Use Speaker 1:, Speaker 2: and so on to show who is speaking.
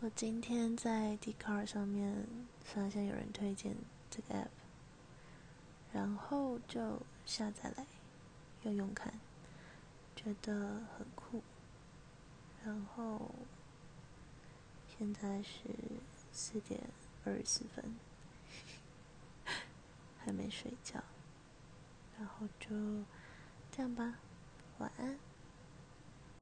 Speaker 1: 我今天在 d c a r 上面发现有人推荐这个 app，然后就下载来用用看，觉得很酷。然后现在是四点二十四分，还没睡觉，然后就这样吧，晚安。